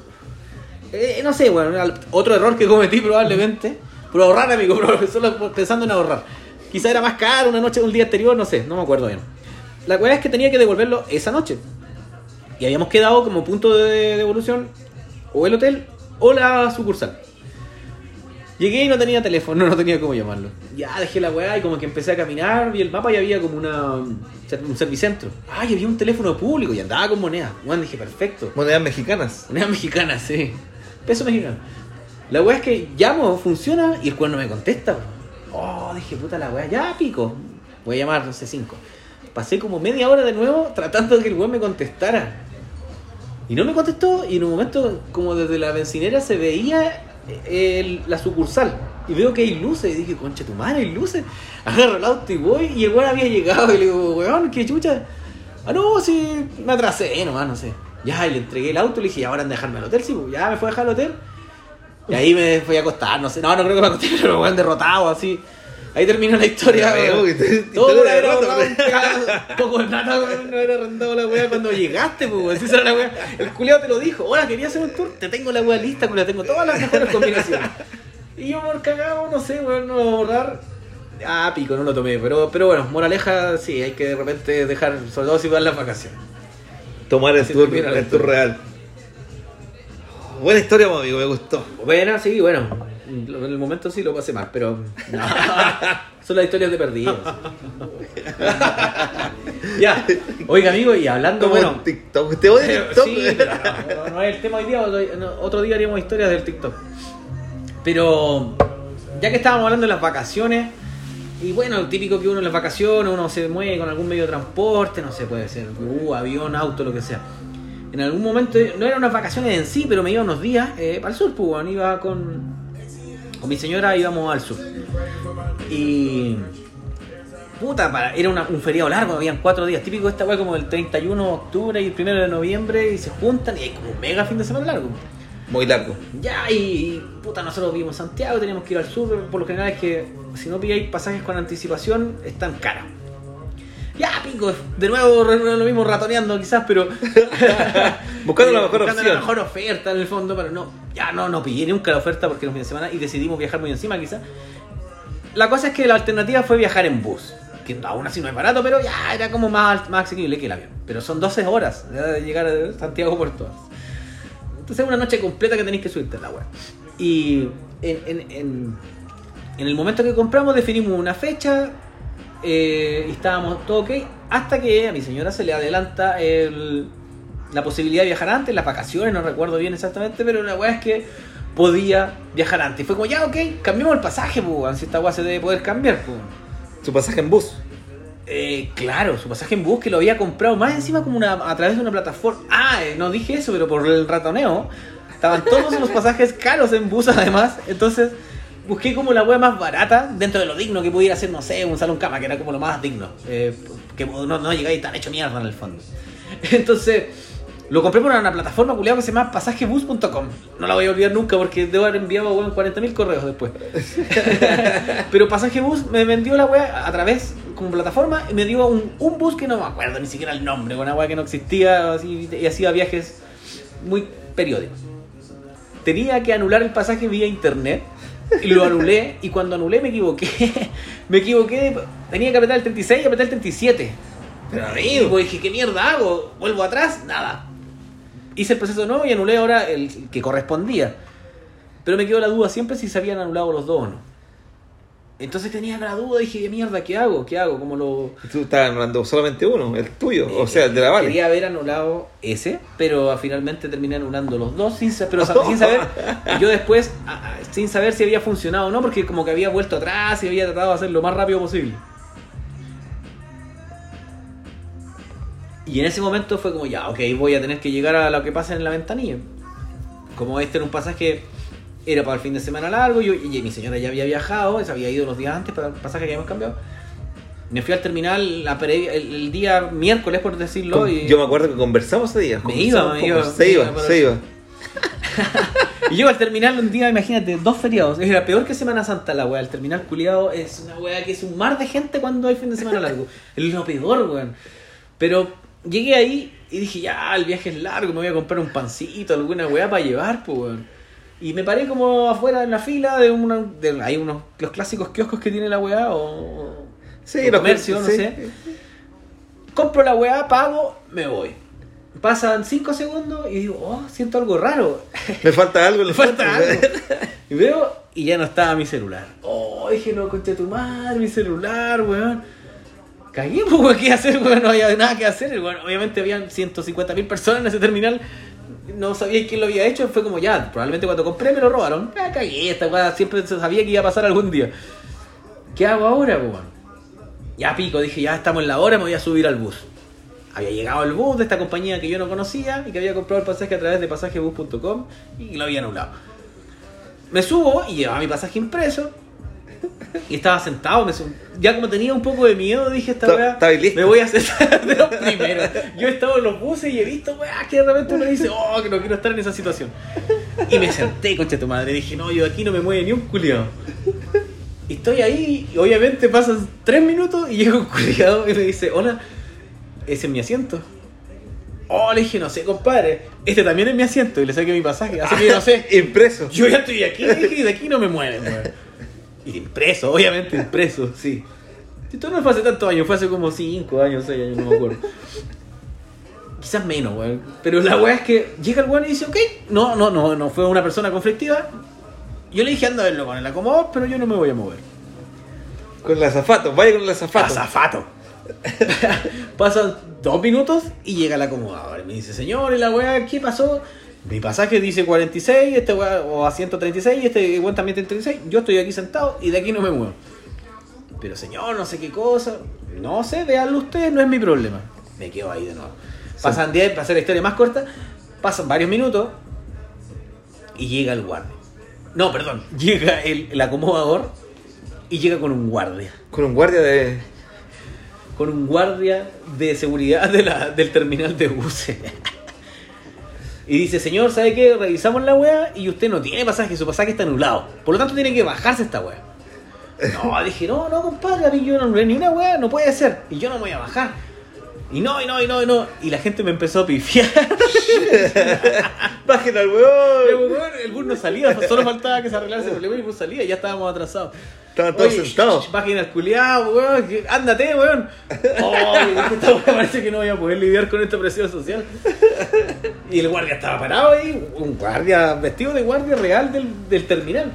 Eh, no sé, bueno, otro error que cometí probablemente. Por ahorrar, amigo, bro, solo pensando en ahorrar. Quizá era más caro una noche, un día anterior, no sé, no me acuerdo bien. La cuestión es que tenía que devolverlo esa noche. Y habíamos quedado como punto de devolución o el hotel o la sucursal. Llegué y no tenía teléfono, no tenía cómo llamarlo. Ya dejé la weá y como que empecé a caminar, vi el mapa y había como una un servicentro. Ay, había un teléfono público y andaba con moneda. Bueno, dije, perfecto. Monedas mexicanas. Moneda mexicana, sí. Peso mexicano. La weá es que llamo, funciona y el cuerno no me contesta. Oh, dije, puta la weá, ya pico. Voy a llamar, no sé, cinco. Pasé como media hora de nuevo tratando de que el weón me contestara. Y no me contestó y en un momento, como desde la bencinera, se veía el- la sucursal. Y veo que hay luces. Y dije, concha tu madre, hay luces. Agarro el auto y voy. Y el weón había llegado. Y le digo, weón, qué chucha. Ah, no, sí, me atrasé nomás, no sé. Ya, y le entregué el auto. Le dije, ahora en dejarme al hotel. Sí, pues, ya me fue a dejar al hotel. Y ahí me fui a acostar. No sé, no, no creo que me acosté, pero derrotado así. Ahí terminó la historia. Veo weón. que te- Todo por haber ahorrado un poco de plata, no haber arrendado la weá cuando llegaste, pues, esa era la weá. El culiao te lo dijo. Ahora quería hacer un tour, te tengo la weá lista, culiao, tengo todas las mejores combinaciones. Y yo por cagado, no sé, weón, no voy a borrar. Ah, pico, no lo tomé. Pero, pero bueno, moraleja, sí, hay que de repente dejar, sobre todo si van las vacaciones. Tomar el Así tour, termina el tour real. Buena historia, amigo, me gustó. Bueno, sí, bueno. En el momento sí lo pasé mal, pero. No. Son las historias de perdidos. ya. Oiga, amigo, y hablando, Como bueno. TikTok. ¿Te odia Pero, TikTok? sí, pero no, no es el tema hoy día, otro, día haríamos historias del TikTok. Pero ya que estábamos hablando de las vacaciones, y bueno, típico que uno en las vacaciones, uno se mueve con algún medio de transporte, no sé, puede ser uh, avión, auto, lo que sea. En algún momento, no eran unas vacaciones en sí, pero me iba unos días eh, para el sur, pues, iba con, con mi señora, íbamos al sur. Y Puta, para- era una- un feriado largo, habían cuatro días. Típico esta weá como el 31 de octubre y el 1 de noviembre y se juntan y hay como un mega fin de semana largo. Muy largo. Ya, y, y, puta, nosotros vivimos en Santiago, teníamos que ir al sur. Por lo general es que si no pilláis pasajes con anticipación, están caros. Ya, pico, de nuevo lo mismo ratoneando quizás, pero. Buscando la mejor buscando la mejor oferta en el fondo, pero no. Ya no, no pillé nunca la oferta porque era un fin de semana y decidimos viajar muy encima quizás. La cosa es que la alternativa fue viajar en bus. Que aún así no es barato, pero ya era como más, más asequible que el avión. Pero son 12 horas de llegar a Santiago por todas. Entonces es una noche completa que tenéis que subirte en la web. Y en, en, en, en el momento que compramos definimos una fecha eh, y estábamos todo ok. Hasta que a mi señora se le adelanta el- la posibilidad de viajar antes, las vacaciones, no recuerdo bien exactamente, pero la weá es que podía viajar antes. Y fue como, ya ok, cambiemos el pasaje, pues, si esta weá se debe poder cambiar, pues. Su pasaje en bus. Eh, claro, su pasaje en bus que lo había comprado más encima como una, a través de una plataforma. Ah, eh, no dije eso, pero por el ratoneo. Estaban todos los pasajes caros en bus además. Entonces busqué como la wea más barata dentro de lo digno que pudiera ser, no sé, un salón cama, que era como lo más digno. Eh, que no, no llegáis tan hecho mierda en el fondo. Entonces Lo compré por una plataforma culiada que se llama pasajesbus.com. No la voy a olvidar nunca porque debo haber enviado weón, 40.000 correos después. Pero Pasajesbus me vendió la weá a través como plataforma y me dio un, un bus que no me acuerdo ni siquiera el nombre, una weá que no existía así, y hacía viajes muy periódicos. Tenía que anular el pasaje vía internet y lo anulé y cuando anulé me equivoqué. me equivoqué, tenía que apretar el 36 y apretar el 37. Pero amigo, pues dije, ¿qué mierda hago? ¿Vuelvo atrás? Nada. Hice el proceso nuevo y anulé ahora el que correspondía. Pero me quedó la duda siempre si se habían anulado los dos o no. Entonces tenía la duda, dije, ¿qué mierda? ¿Qué hago? ¿Qué hago? ¿Cómo lo...? tú estás hablando solamente uno, el tuyo, o sea, el de la Vale. Quería haber anulado ese, pero finalmente terminé anulando los dos, sin, pero sin saber, yo después, sin saber si había funcionado o no, porque como que había vuelto atrás y había tratado de hacer lo más rápido posible. Y en ese momento fue como, ya, ok, voy a tener que llegar a lo que pasa en la ventanilla. Como este era un pasaje, era para el fin de semana largo, yo, y mi señora ya había viajado, se había ido los días antes para el pasaje que habíamos cambiado. Me fui al terminal la pre- el, el día miércoles, por decirlo, Con- y, Yo me acuerdo que conversamos ese día. Me iba, me iba, Se iba, se iba. y llego al terminal un día, imagínate, dos feriados. Es la peor que Semana Santa la weá. El terminal culiado es una weá que es un mar de gente cuando hay fin de semana largo. Es lo peor, weón. Pero llegué ahí y dije, ya, el viaje es largo, me voy a comprar un pancito, alguna weá para llevar, pues, weón. Y me paré como afuera en la fila de una. De, hay unos los clásicos kioscos que tiene la weá o. Sí, los comercio, no sé. Compro la weá, pago, me voy. Pasan 5 segundos y digo, oh, siento algo raro. Me falta algo, Me falta algo. Y veo y ya no estaba mi celular. Oh, dije, no, concha tu madre, mi celular, weón. Cagué, pues, ¿qué hacer, weón? No había nada que hacer. weón. Obviamente habían 150 mil personas en ese terminal. No sabía quién lo había hecho. Fue como ya, probablemente cuando compré me lo robaron. Ah, cagué, esta weá siempre se sabía que iba a pasar algún día. ¿Qué hago ahora, weón? Ya pico, dije, ya estamos en la hora, me voy a subir al bus. Había llegado el bus de esta compañía que yo no conocía y que había comprado el pasaje a través de pasajesbus.com y lo había anulado. Me subo y llevaba mi pasaje impreso y estaba sentado. me ya como tenía un poco de miedo, dije esta Ta- weá. Me voy a sentar de los primeros. Yo he estado en los buses y he visto weá que de repente uno dice, oh, que no quiero estar en esa situación. Y me senté, concha tu madre. Dije, no, yo de aquí no me mueve ni un culiado. Y estoy ahí, y obviamente pasan tres minutos y llega un culiado y me dice, hola, ese es mi asiento. Oh, le dije, no sé, compadre, este también es mi asiento y le saqué mi pasaje, así que no sé. Impreso. Yo ya estoy aquí, le dije, y de aquí no me mueven, weón. Impreso, obviamente impreso, sí. Esto no fue hace tantos años, fue hace como 5 años, 6 años, no me acuerdo. Quizás menos, weón. Pero la weá es que llega el weón y dice, ok, no, no, no, no fue una persona conflictiva. Yo le dije, anda a verlo con el acomodador, pero yo no me voy a mover. Con el azafato, vaya con el azafato. Azafato. Pasan dos minutos y llega el acomodador. Y me dice, señor, ¿y la weá qué pasó? Mi pasaje dice 46, este o a 136, y este weón también tiene 36. Yo estoy aquí sentado y de aquí no me muevo. Pero señor, no sé qué cosa. No sé, véanlo ustedes, no es mi problema. Me quedo ahí de nuevo. Pasan 10, para hacer la historia más corta, pasan varios minutos y llega el guardia. No, perdón, llega el, el acomodador y llega con un guardia Con un guardia de. con un guardia de seguridad de la- del terminal de buses. Y dice, señor, ¿sabe qué? Revisamos la weá y usted no tiene pasaje, su pasaje está anulado. Por lo tanto tiene que bajarse esta weá. No, dije, no, no, compadre, a mí yo no anulé ni una weá, no puede ser. Y yo no me voy a bajar. Y no, y no, y no, y no. Y la gente me empezó a pifiar. ¡Bajen al weón! weón, el bus no salía, solo faltaba que se arreglara ese problema y el bus salía, ya estábamos atrasados. Estaban todos sentados. Bajen al culiado, weón, ándate, weón. Esta weá parece que no voy a poder lidiar con esta presión social. Y el guardia estaba parado ahí, un guardia vestido de guardia real del, del terminal.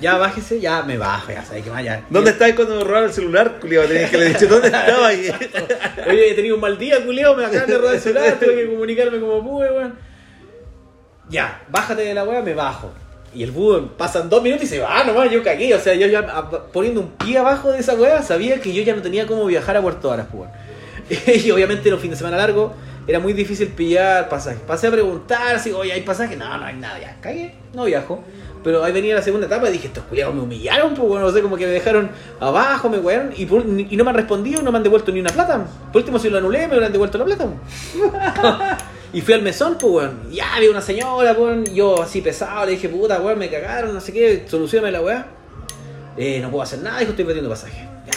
Ya bájese, ya me bajo, ya sabes que vaya. ¿Dónde estáis cuando me robaron el celular, culiado? Tenías que le dicho, ¿dónde estaba ahí? Oye, he tenido un mal día, culiao, me acaban de robar el celular, tuve que comunicarme como pude, weón. Ya, bájate de la weá, me bajo. Y el búho pasan dos minutos y se va nomás, yo cagué. O sea, yo ya a- poniendo un pie abajo de esa weá, sabía que yo ya no tenía cómo viajar a Puerto Varas, pues. weón. Y obviamente era un fin de semana largo, era muy difícil pillar pasajes. Pasé a preguntar si, oye, ¿hay pasajes? No, no hay nada, ya, cagué, no viajo. Pero ahí venía la segunda etapa y dije, estos culiados me humillaron, pues bueno, no sé, como que me dejaron abajo, me wearon y, por- y no me han respondido, no me han devuelto ni una plata. Por último, si lo anulé, me hubieran devuelto la plata. Y fui al mesón, pues, weón. Ya había una señora, weón. Yo así pesado, le dije, puta, weón, me cagaron, no sé qué, solucioname la weá. Eh, no puedo hacer nada, dijo, estoy perdiendo pasaje. Ya,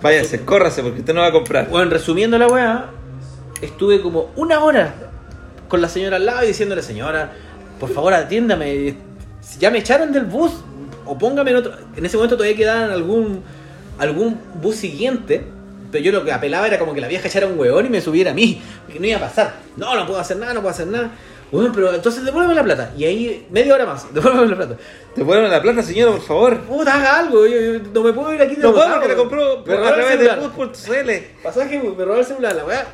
Váyase, córrase porque usted no va a comprar. bueno, resumiendo la weá, estuve como una hora con la señora al lado y diciéndole, señora, por favor atiéndame, si ya me echaron del bus, o póngame en otro. En ese momento todavía quedaban algún, algún bus siguiente, pero yo lo que apelaba era como que la vieja echara un huevón y me subiera a mí, que no iba a pasar. No, no puedo hacer nada, no puedo hacer nada. Bueno, pero entonces devuélveme la plata. Y ahí, media hora más, devuélveme la plata. Devuélveme la plata, señora, por favor. Puta, haga algo, yo, yo no me puedo ir aquí de No puedo porque la weón. compró a través de bus.cl. Pasaje, me robó el celular, la weá.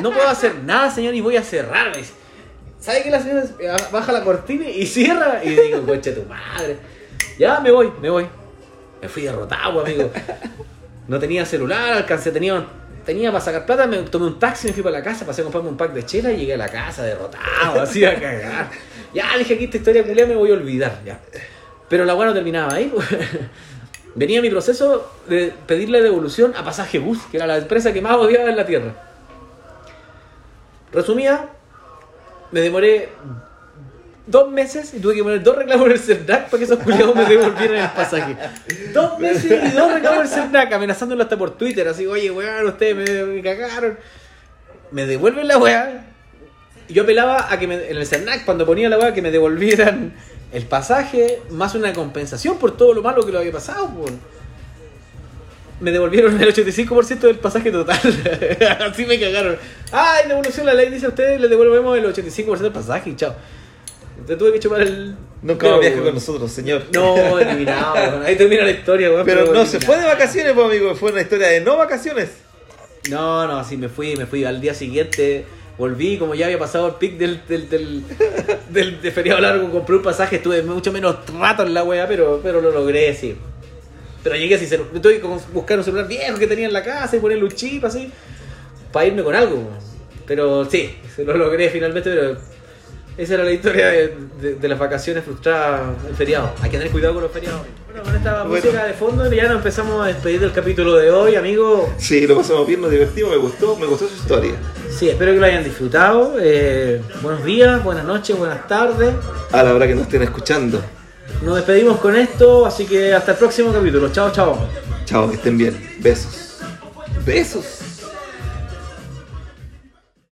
No puedo hacer nada, señor, y voy a cerrar. ¿Sabe que la señora baja la cortina y cierra? Y digo, coche tu madre. Ya me voy, me voy. Me fui derrotado, amigo. No tenía celular, alcancé, tenía, tenía para sacar plata, me tomé un taxi, me fui para la casa, pasé a comprarme un pack de chela y llegué a la casa derrotado, así a cagar. Ya dije aquí esta historia culiá me voy a olvidar, ya. Pero la weá no terminaba ahí. pues. Venía mi proceso de pedirle devolución a Pasaje Bus, que era la empresa que más odiaba en la tierra. Resumía, me demoré dos meses y tuve que poner dos reclamos en el CERNAC para que esos culiados me devolvieran el pasaje. Dos meses y dos reclamos en el CERNAC, amenazándolo hasta por Twitter, así, oye, weón, ustedes me, cagaron. Me devuelven la weá. Y yo apelaba a que me- en el CERNAC, cuando ponía la weá, que me devolvieran el pasaje más una compensación por todo lo malo que lo había pasado, pues. Me devolvieron el 85% del pasaje total. Así me cagaron. Ay, devolución, la ley dice a ustedes, le devolvemos el 85% del pasaje y chao. Te tuve que chupar el. Nunca más viaje con nosotros, señor. No, eliminado. Ahí termina la historia, weón. Pero no se fue de vacaciones, pues, amigo. Fue una historia de no vacaciones. No, no, sí, me fui, me fui al día siguiente. Volví, como ya había pasado el pic del, del, del, del- de feriado largo, compré un pasaje, estuve mucho menos rato en la weá, pero, pero lo logré, sí. Pero llegué así, tuve que buscar un celular viejo que tenía en la casa y ponerle un chip así, para irme con algo. Pero sí, se lo logré finalmente, pero esa era la historia de, de- de las vacaciones frustradas en feriado. Hay que tener cuidado con los feriados. Bueno, con esta Bueno. música de fondo ya nos empezamos a despedir del capítulo de hoy, amigos. Sí, lo pasamos bien, nos divertimos, me gustó, me gustó su historia. Sí, espero que lo hayan disfrutado. Eh, buenos días, buenas noches, buenas tardes. A la hora que nos estén escuchando. Nos despedimos con esto, así que hasta el próximo capítulo. Chao, chao. Chao, que estén bien. Besos. Besos.